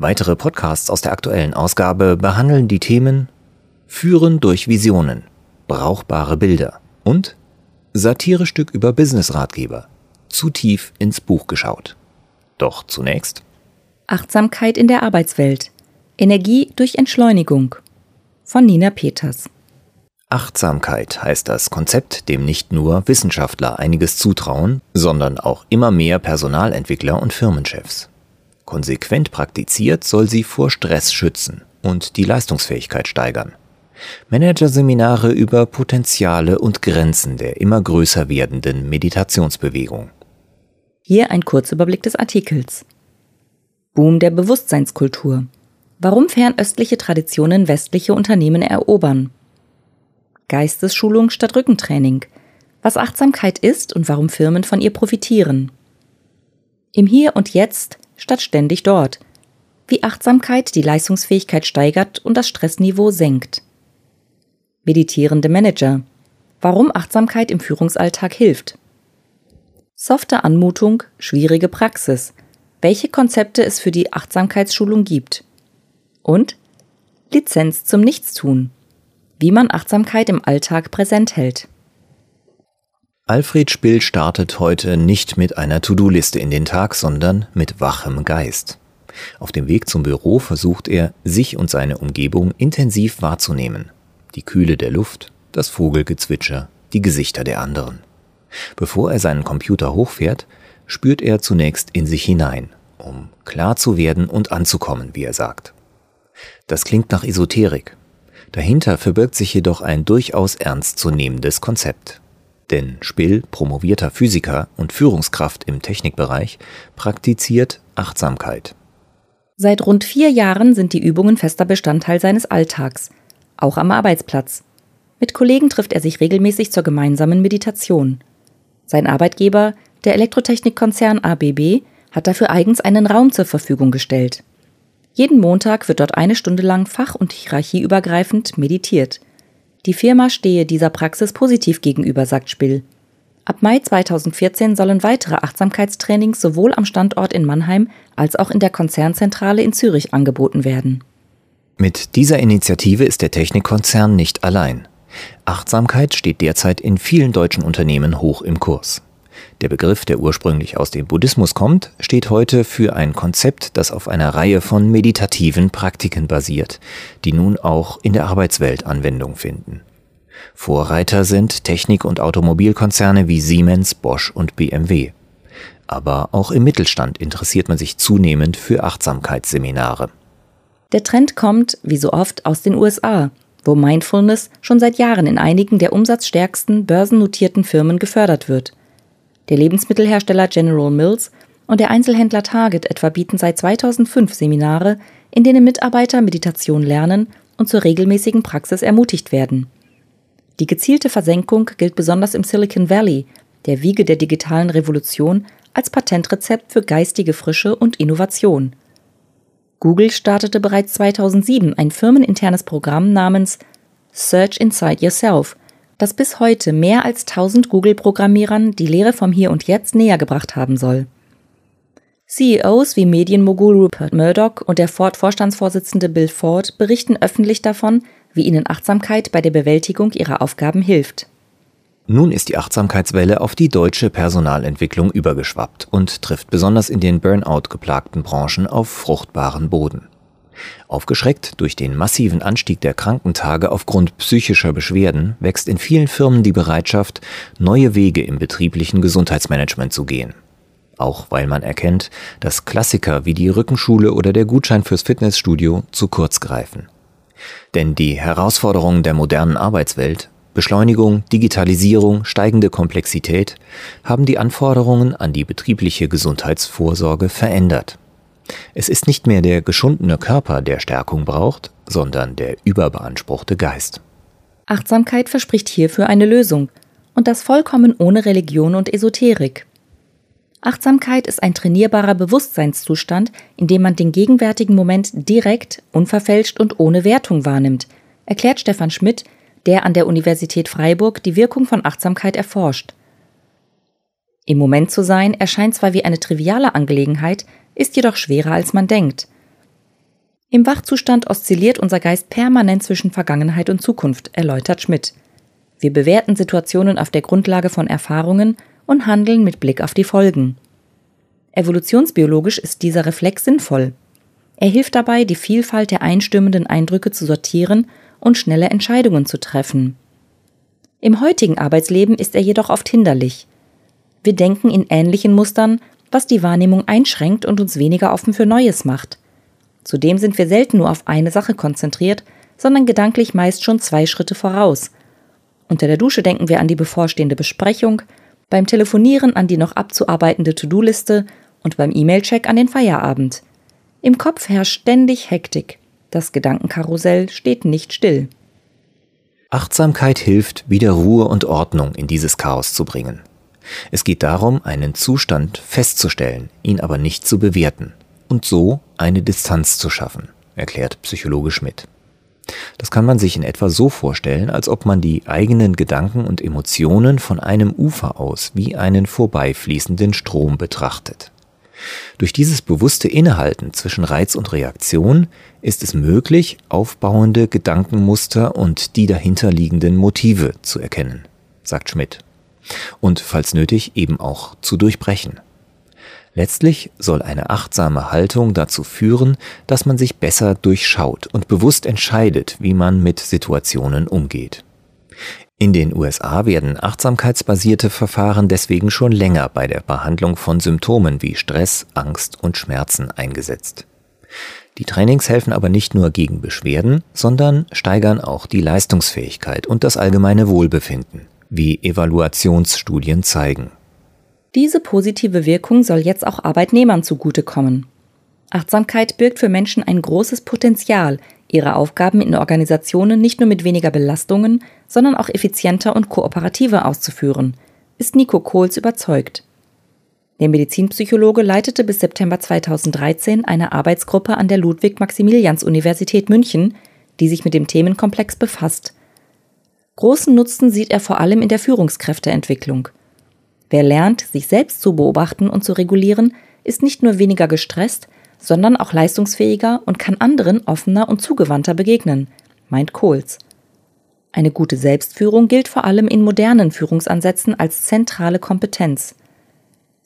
Weitere Podcasts aus der aktuellen Ausgabe behandeln die Themen Führen durch Visionen, brauchbare Bilder und Satirestück über Business-Ratgeber. Zu tief ins Buch geschaut. Doch zunächst Achtsamkeit in der Arbeitswelt. Energie durch Entschleunigung. Von Nina Peters. Achtsamkeit heißt das Konzept, dem nicht nur Wissenschaftler einiges zutrauen, sondern auch immer mehr Personalentwickler und Firmenchefs. Konsequent praktiziert soll sie vor Stress schützen und die Leistungsfähigkeit steigern. Managerseminare über Potenziale und Grenzen der immer größer werdenden Meditationsbewegung. Hier ein Kurzüberblick des Artikels. Boom der Bewusstseinskultur. Warum fernöstliche Traditionen westliche Unternehmen erobern. Geistesschulung statt Rückentraining. Was Achtsamkeit ist und warum Firmen von ihr profitieren. Im Hier und Jetzt statt ständig dort. Wie Achtsamkeit die Leistungsfähigkeit steigert und das Stressniveau senkt. Meditierende Manager. Warum Achtsamkeit im Führungsalltag hilft. Softe Anmutung, schwierige Praxis. Welche Konzepte es für die Achtsamkeitsschulung gibt. Und Lizenz zum Nichtstun. Wie man Achtsamkeit im Alltag präsent hält. Alfred Spill startet heute nicht mit einer To-Do-Liste in den Tag, sondern mit wachem Geist. Auf dem Weg zum Büro versucht er, sich und seine Umgebung intensiv wahrzunehmen. Die Kühle der Luft, das Vogelgezwitscher, die Gesichter der anderen. Bevor er seinen Computer hochfährt, spürt er zunächst in sich hinein, um klar zu werden und anzukommen, wie er sagt. Das klingt nach Esoterik. Dahinter verbirgt sich jedoch ein durchaus ernstzunehmendes Konzept. Denn Spill, promovierter Physiker und Führungskraft im Technikbereich, praktiziert Achtsamkeit. Seit rund vier Jahren sind die Übungen fester Bestandteil seines Alltags, auch am Arbeitsplatz. Mit Kollegen trifft er sich regelmäßig zur gemeinsamen Meditation. Sein Arbeitgeber, der Elektrotechnikkonzern ABB, hat dafür eigens einen Raum zur Verfügung gestellt. Jeden Montag wird dort eine Stunde lang fach- und hierarchieübergreifend meditiert. Die Firma stehe dieser Praxis positiv gegenüber, sagt Spill. Ab Mai 2014 sollen weitere Achtsamkeitstrainings sowohl am Standort in Mannheim als auch in der Konzernzentrale in Zürich angeboten werden. Mit dieser Initiative ist der Technikkonzern nicht allein. Achtsamkeit steht derzeit in vielen deutschen Unternehmen hoch im Kurs. Der Begriff, der ursprünglich aus dem Buddhismus kommt, steht heute für ein Konzept, das auf einer Reihe von meditativen Praktiken basiert, die nun auch in der Arbeitswelt Anwendung finden. Vorreiter sind Technik- und Automobilkonzerne wie Siemens, Bosch und BMW. Aber auch im Mittelstand interessiert man sich zunehmend für Achtsamkeitsseminare. Der Trend kommt, wie so oft, aus den USA, wo Mindfulness schon seit Jahren in einigen der umsatzstärksten börsennotierten Firmen gefördert wird. Der Lebensmittelhersteller General Mills und der Einzelhändler Target etwa bieten seit 2005 Seminare, in denen Mitarbeiter Meditation lernen und zur regelmäßigen Praxis ermutigt werden. Die gezielte Versenkung gilt besonders im Silicon Valley, der Wiege der digitalen Revolution, als Patentrezept für geistige Frische und Innovation. Google startete bereits 2007 ein firmeninternes Programm namens Search Inside Yourself – das bis heute mehr als 1000 Google-Programmierern die Lehre vom Hier und Jetzt näher gebracht haben soll. CEOs wie Medienmogul Rupert Murdoch und der Ford-Vorstandsvorsitzende Bill Ford berichten öffentlich davon, wie ihnen Achtsamkeit bei der Bewältigung ihrer Aufgaben hilft. Nun ist die Achtsamkeitswelle auf die deutsche Personalentwicklung übergeschwappt und trifft besonders in den Burnout geplagten Branchen auf fruchtbaren Boden. Aufgeschreckt durch den massiven Anstieg der Krankentage aufgrund psychischer Beschwerden wächst in vielen Firmen die Bereitschaft, neue Wege im betrieblichen Gesundheitsmanagement zu gehen. Auch weil man erkennt, dass Klassiker wie die Rückenschule oder der Gutschein fürs Fitnessstudio zu kurz greifen. Denn die Herausforderungen der modernen Arbeitswelt Beschleunigung, Digitalisierung, steigende Komplexität haben die Anforderungen an die betriebliche Gesundheitsvorsorge verändert. Es ist nicht mehr der geschundene Körper, der Stärkung braucht, sondern der überbeanspruchte Geist. Achtsamkeit verspricht hierfür eine Lösung, und das vollkommen ohne Religion und Esoterik. Achtsamkeit ist ein trainierbarer Bewusstseinszustand, in dem man den gegenwärtigen Moment direkt, unverfälscht und ohne Wertung wahrnimmt, erklärt Stefan Schmidt, der an der Universität Freiburg die Wirkung von Achtsamkeit erforscht. Im Moment zu sein erscheint zwar wie eine triviale Angelegenheit, ist jedoch schwerer als man denkt. Im Wachzustand oszilliert unser Geist permanent zwischen Vergangenheit und Zukunft, erläutert Schmidt. Wir bewerten Situationen auf der Grundlage von Erfahrungen und handeln mit Blick auf die Folgen. Evolutionsbiologisch ist dieser Reflex sinnvoll. Er hilft dabei, die Vielfalt der einstimmenden Eindrücke zu sortieren und schnelle Entscheidungen zu treffen. Im heutigen Arbeitsleben ist er jedoch oft hinderlich. Wir denken in ähnlichen Mustern, was die Wahrnehmung einschränkt und uns weniger offen für Neues macht. Zudem sind wir selten nur auf eine Sache konzentriert, sondern gedanklich meist schon zwei Schritte voraus. Unter der Dusche denken wir an die bevorstehende Besprechung, beim Telefonieren an die noch abzuarbeitende To-Do-Liste und beim E-Mail-Check an den Feierabend. Im Kopf herrscht ständig Hektik. Das Gedankenkarussell steht nicht still. Achtsamkeit hilft, wieder Ruhe und Ordnung in dieses Chaos zu bringen. Es geht darum, einen Zustand festzustellen, ihn aber nicht zu bewerten und so eine Distanz zu schaffen, erklärt Psychologe Schmidt. Das kann man sich in etwa so vorstellen, als ob man die eigenen Gedanken und Emotionen von einem Ufer aus wie einen vorbeifließenden Strom betrachtet. Durch dieses bewusste Innehalten zwischen Reiz und Reaktion ist es möglich, aufbauende Gedankenmuster und die dahinterliegenden Motive zu erkennen, sagt Schmidt und falls nötig eben auch zu durchbrechen. Letztlich soll eine achtsame Haltung dazu führen, dass man sich besser durchschaut und bewusst entscheidet, wie man mit Situationen umgeht. In den USA werden achtsamkeitsbasierte Verfahren deswegen schon länger bei der Behandlung von Symptomen wie Stress, Angst und Schmerzen eingesetzt. Die Trainings helfen aber nicht nur gegen Beschwerden, sondern steigern auch die Leistungsfähigkeit und das allgemeine Wohlbefinden wie Evaluationsstudien zeigen. Diese positive Wirkung soll jetzt auch Arbeitnehmern zugutekommen. Achtsamkeit birgt für Menschen ein großes Potenzial, ihre Aufgaben in Organisationen nicht nur mit weniger Belastungen, sondern auch effizienter und kooperativer auszuführen, ist Nico Kohls überzeugt. Der Medizinpsychologe leitete bis September 2013 eine Arbeitsgruppe an der Ludwig-Maximilians-Universität München, die sich mit dem Themenkomplex befasst Großen Nutzen sieht er vor allem in der Führungskräfteentwicklung. Wer lernt, sich selbst zu beobachten und zu regulieren, ist nicht nur weniger gestresst, sondern auch leistungsfähiger und kann anderen offener und zugewandter begegnen, meint Kohls. Eine gute Selbstführung gilt vor allem in modernen Führungsansätzen als zentrale Kompetenz,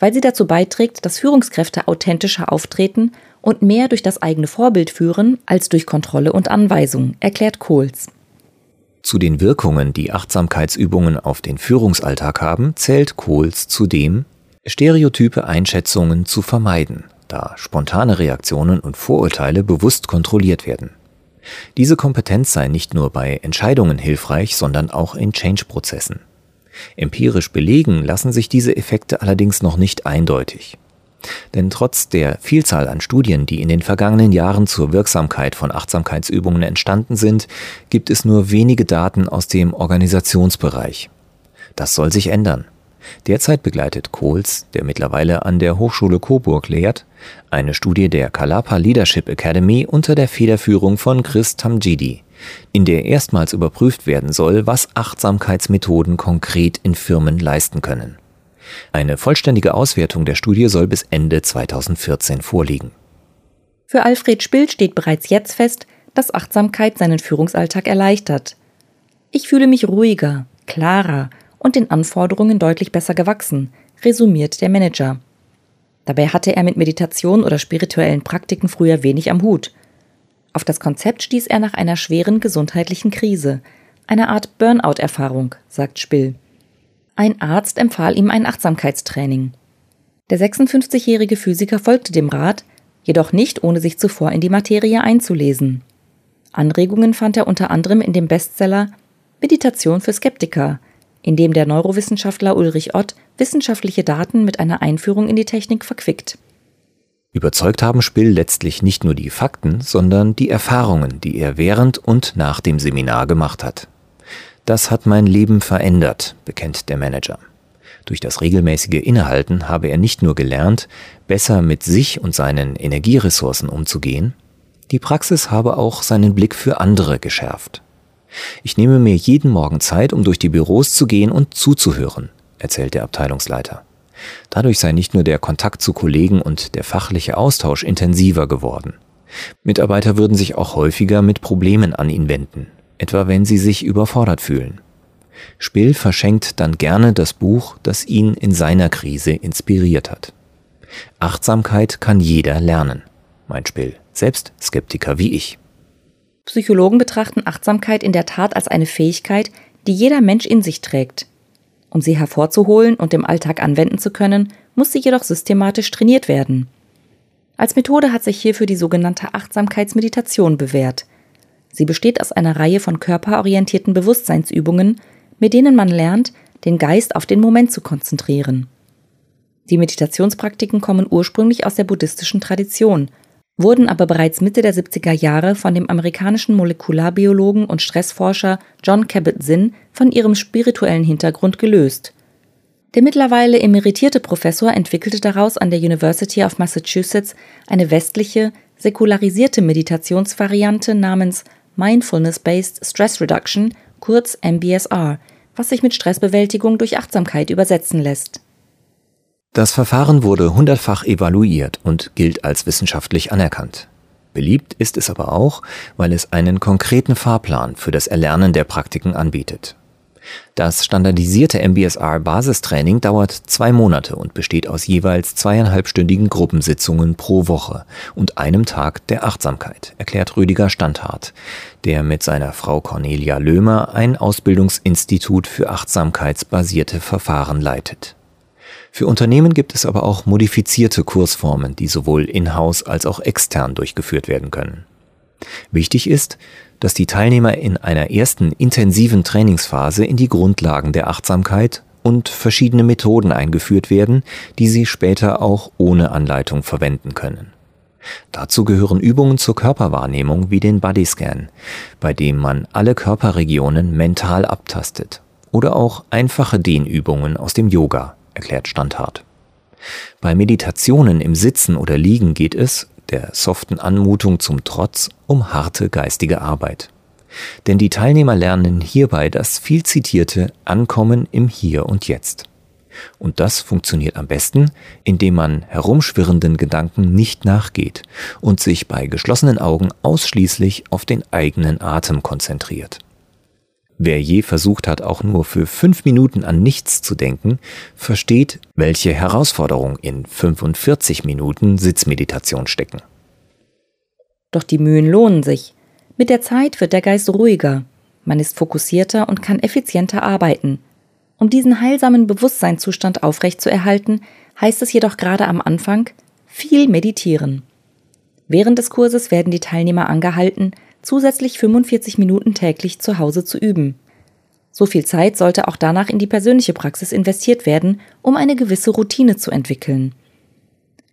weil sie dazu beiträgt, dass Führungskräfte authentischer auftreten und mehr durch das eigene Vorbild führen als durch Kontrolle und Anweisung, erklärt Kohls. Zu den Wirkungen, die Achtsamkeitsübungen auf den Führungsalltag haben, zählt Kohls zudem, stereotype Einschätzungen zu vermeiden, da spontane Reaktionen und Vorurteile bewusst kontrolliert werden. Diese Kompetenz sei nicht nur bei Entscheidungen hilfreich, sondern auch in Change-Prozessen. Empirisch belegen lassen sich diese Effekte allerdings noch nicht eindeutig. Denn trotz der Vielzahl an Studien, die in den vergangenen Jahren zur Wirksamkeit von Achtsamkeitsübungen entstanden sind, gibt es nur wenige Daten aus dem Organisationsbereich. Das soll sich ändern. Derzeit begleitet Kohls, der mittlerweile an der Hochschule Coburg lehrt, eine Studie der Kalapa Leadership Academy unter der Federführung von Chris Tamjidi, in der erstmals überprüft werden soll, was Achtsamkeitsmethoden konkret in Firmen leisten können. Eine vollständige Auswertung der Studie soll bis Ende 2014 vorliegen. Für Alfred Spill steht bereits jetzt fest, dass Achtsamkeit seinen Führungsalltag erleichtert. Ich fühle mich ruhiger, klarer und den Anforderungen deutlich besser gewachsen, resümiert der Manager. Dabei hatte er mit Meditation oder spirituellen Praktiken früher wenig am Hut. Auf das Konzept stieß er nach einer schweren gesundheitlichen Krise, einer Art Burnout-Erfahrung, sagt Spill. Ein Arzt empfahl ihm ein Achtsamkeitstraining. Der 56-jährige Physiker folgte dem Rat, jedoch nicht ohne sich zuvor in die Materie einzulesen. Anregungen fand er unter anderem in dem Bestseller Meditation für Skeptiker, in dem der Neurowissenschaftler Ulrich Ott wissenschaftliche Daten mit einer Einführung in die Technik verquickt. Überzeugt haben Spill letztlich nicht nur die Fakten, sondern die Erfahrungen, die er während und nach dem Seminar gemacht hat. Das hat mein Leben verändert, bekennt der Manager. Durch das regelmäßige Innehalten habe er nicht nur gelernt, besser mit sich und seinen Energieressourcen umzugehen, die Praxis habe auch seinen Blick für andere geschärft. Ich nehme mir jeden Morgen Zeit, um durch die Büros zu gehen und zuzuhören, erzählt der Abteilungsleiter. Dadurch sei nicht nur der Kontakt zu Kollegen und der fachliche Austausch intensiver geworden. Mitarbeiter würden sich auch häufiger mit Problemen an ihn wenden, etwa wenn sie sich überfordert fühlen. Spill verschenkt dann gerne das Buch, das ihn in seiner Krise inspiriert hat. Achtsamkeit kann jeder lernen, meint Spill, selbst Skeptiker wie ich. Psychologen betrachten Achtsamkeit in der Tat als eine Fähigkeit, die jeder Mensch in sich trägt. Um sie hervorzuholen und im Alltag anwenden zu können, muss sie jedoch systematisch trainiert werden. Als Methode hat sich hierfür die sogenannte Achtsamkeitsmeditation bewährt. Sie besteht aus einer Reihe von körperorientierten Bewusstseinsübungen, mit denen man lernt, den Geist auf den Moment zu konzentrieren. Die Meditationspraktiken kommen ursprünglich aus der buddhistischen Tradition wurden aber bereits Mitte der 70er Jahre von dem amerikanischen Molekularbiologen und Stressforscher John Kabat-Zinn von ihrem spirituellen Hintergrund gelöst. Der mittlerweile emeritierte Professor entwickelte daraus an der University of Massachusetts eine westliche, säkularisierte Meditationsvariante namens Mindfulness-Based Stress Reduction, kurz MBSR, was sich mit Stressbewältigung durch Achtsamkeit übersetzen lässt das Verfahren wurde hundertfach evaluiert und gilt als wissenschaftlich anerkannt. Beliebt ist es aber auch, weil es einen konkreten Fahrplan für das Erlernen der Praktiken anbietet. Das standardisierte MBSR-Basistraining dauert zwei Monate und besteht aus jeweils zweieinhalbstündigen Gruppensitzungen pro Woche und einem Tag der Achtsamkeit, erklärt Rüdiger Standhardt, der mit seiner Frau Cornelia Löhmer ein Ausbildungsinstitut für achtsamkeitsbasierte Verfahren leitet. Für Unternehmen gibt es aber auch modifizierte Kursformen, die sowohl in-house als auch extern durchgeführt werden können. Wichtig ist, dass die Teilnehmer in einer ersten intensiven Trainingsphase in die Grundlagen der Achtsamkeit und verschiedene Methoden eingeführt werden, die sie später auch ohne Anleitung verwenden können. Dazu gehören Übungen zur Körperwahrnehmung wie den Bodyscan, bei dem man alle Körperregionen mental abtastet, oder auch einfache Dehnübungen aus dem Yoga erklärt Standhart. Bei Meditationen im Sitzen oder Liegen geht es, der soften Anmutung zum Trotz, um harte geistige Arbeit. Denn die Teilnehmer lernen hierbei das viel zitierte Ankommen im Hier und Jetzt. Und das funktioniert am besten, indem man herumschwirrenden Gedanken nicht nachgeht und sich bei geschlossenen Augen ausschließlich auf den eigenen Atem konzentriert. Wer je versucht hat, auch nur für fünf Minuten an nichts zu denken, versteht, welche Herausforderung in 45 Minuten Sitzmeditation stecken. Doch die Mühen lohnen sich. Mit der Zeit wird der Geist ruhiger, man ist fokussierter und kann effizienter arbeiten. Um diesen heilsamen Bewusstseinszustand aufrechtzuerhalten, heißt es jedoch gerade am Anfang viel meditieren. Während des Kurses werden die Teilnehmer angehalten, zusätzlich 45 Minuten täglich zu Hause zu üben. So viel Zeit sollte auch danach in die persönliche Praxis investiert werden, um eine gewisse Routine zu entwickeln.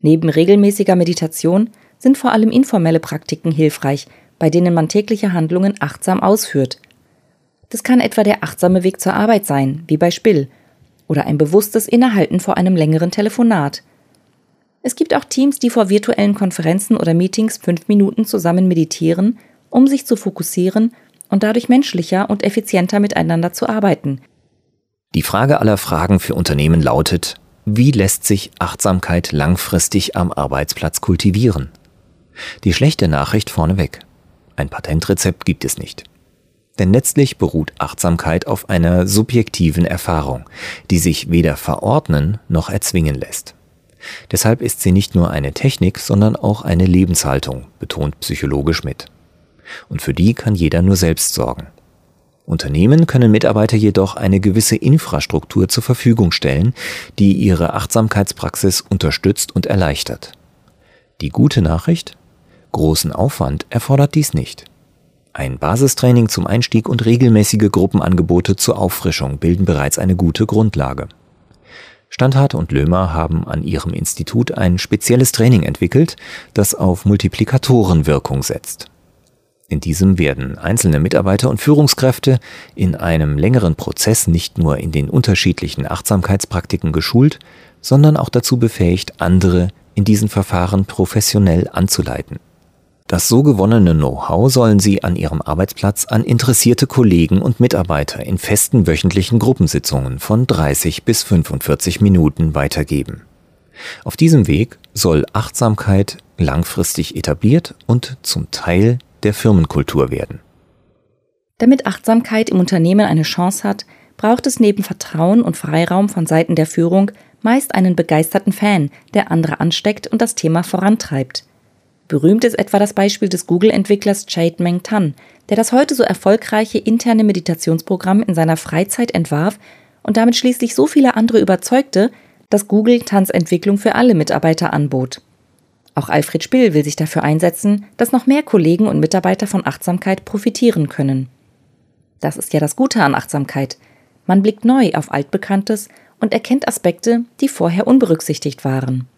Neben regelmäßiger Meditation sind vor allem informelle Praktiken hilfreich, bei denen man tägliche Handlungen achtsam ausführt. Das kann etwa der achtsame Weg zur Arbeit sein, wie bei Spill, oder ein bewusstes Innehalten vor einem längeren Telefonat. Es gibt auch Teams, die vor virtuellen Konferenzen oder Meetings fünf Minuten zusammen meditieren um sich zu fokussieren und dadurch menschlicher und effizienter miteinander zu arbeiten. Die Frage aller Fragen für Unternehmen lautet, wie lässt sich Achtsamkeit langfristig am Arbeitsplatz kultivieren? Die schlechte Nachricht vorneweg. Ein Patentrezept gibt es nicht. Denn letztlich beruht Achtsamkeit auf einer subjektiven Erfahrung, die sich weder verordnen noch erzwingen lässt. Deshalb ist sie nicht nur eine Technik, sondern auch eine Lebenshaltung, betont psychologisch mit und für die kann jeder nur selbst sorgen. Unternehmen können Mitarbeiter jedoch eine gewisse Infrastruktur zur Verfügung stellen, die ihre Achtsamkeitspraxis unterstützt und erleichtert. Die gute Nachricht? Großen Aufwand erfordert dies nicht. Ein Basistraining zum Einstieg und regelmäßige Gruppenangebote zur Auffrischung bilden bereits eine gute Grundlage. Standhardt und Lömer haben an ihrem Institut ein spezielles Training entwickelt, das auf Multiplikatorenwirkung setzt. In diesem werden einzelne Mitarbeiter und Führungskräfte in einem längeren Prozess nicht nur in den unterschiedlichen Achtsamkeitspraktiken geschult, sondern auch dazu befähigt, andere in diesen Verfahren professionell anzuleiten. Das so gewonnene Know-how sollen sie an ihrem Arbeitsplatz an interessierte Kollegen und Mitarbeiter in festen wöchentlichen Gruppensitzungen von 30 bis 45 Minuten weitergeben. Auf diesem Weg soll Achtsamkeit langfristig etabliert und zum Teil der Firmenkultur werden. Damit Achtsamkeit im Unternehmen eine Chance hat, braucht es neben Vertrauen und Freiraum von Seiten der Führung meist einen begeisterten Fan, der andere ansteckt und das Thema vorantreibt. Berühmt ist etwa das Beispiel des Google-Entwicklers Jade Meng Tan, der das heute so erfolgreiche interne Meditationsprogramm in seiner Freizeit entwarf und damit schließlich so viele andere überzeugte, dass Google Tans Entwicklung für alle Mitarbeiter anbot. Auch Alfred Spill will sich dafür einsetzen, dass noch mehr Kollegen und Mitarbeiter von Achtsamkeit profitieren können. Das ist ja das Gute an Achtsamkeit. Man blickt neu auf Altbekanntes und erkennt Aspekte, die vorher unberücksichtigt waren.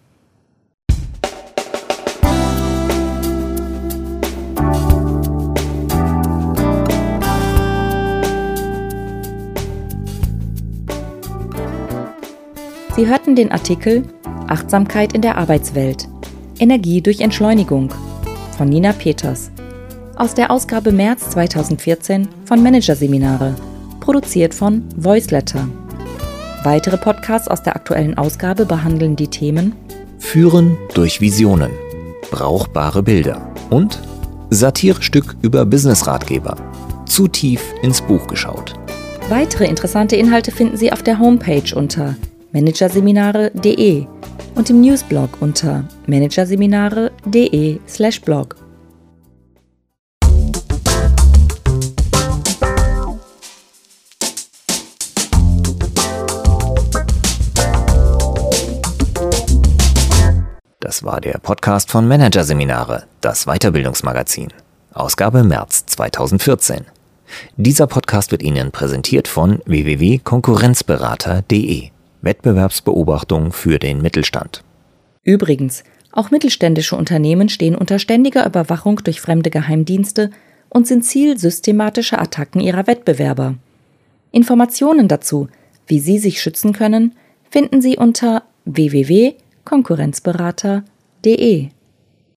Sie hörten den Artikel Achtsamkeit in der Arbeitswelt. Energie durch Entschleunigung von Nina Peters aus der Ausgabe März 2014 von Managerseminare, produziert von Voiceletter. Weitere Podcasts aus der aktuellen Ausgabe behandeln die Themen Führen durch Visionen, brauchbare Bilder und Satirestück über Businessratgeber. Zu tief ins Buch geschaut. Weitere interessante Inhalte finden Sie auf der Homepage unter managerseminare.de und im Newsblog unter managerseminare.de/blog. Das war der Podcast von Managerseminare, das Weiterbildungsmagazin. Ausgabe März 2014. Dieser Podcast wird Ihnen präsentiert von www.konkurrenzberater.de. Wettbewerbsbeobachtung für den Mittelstand. Übrigens, auch mittelständische Unternehmen stehen unter ständiger Überwachung durch fremde Geheimdienste und sind Ziel systematischer Attacken ihrer Wettbewerber. Informationen dazu, wie Sie sich schützen können, finden Sie unter www.konkurrenzberater.de.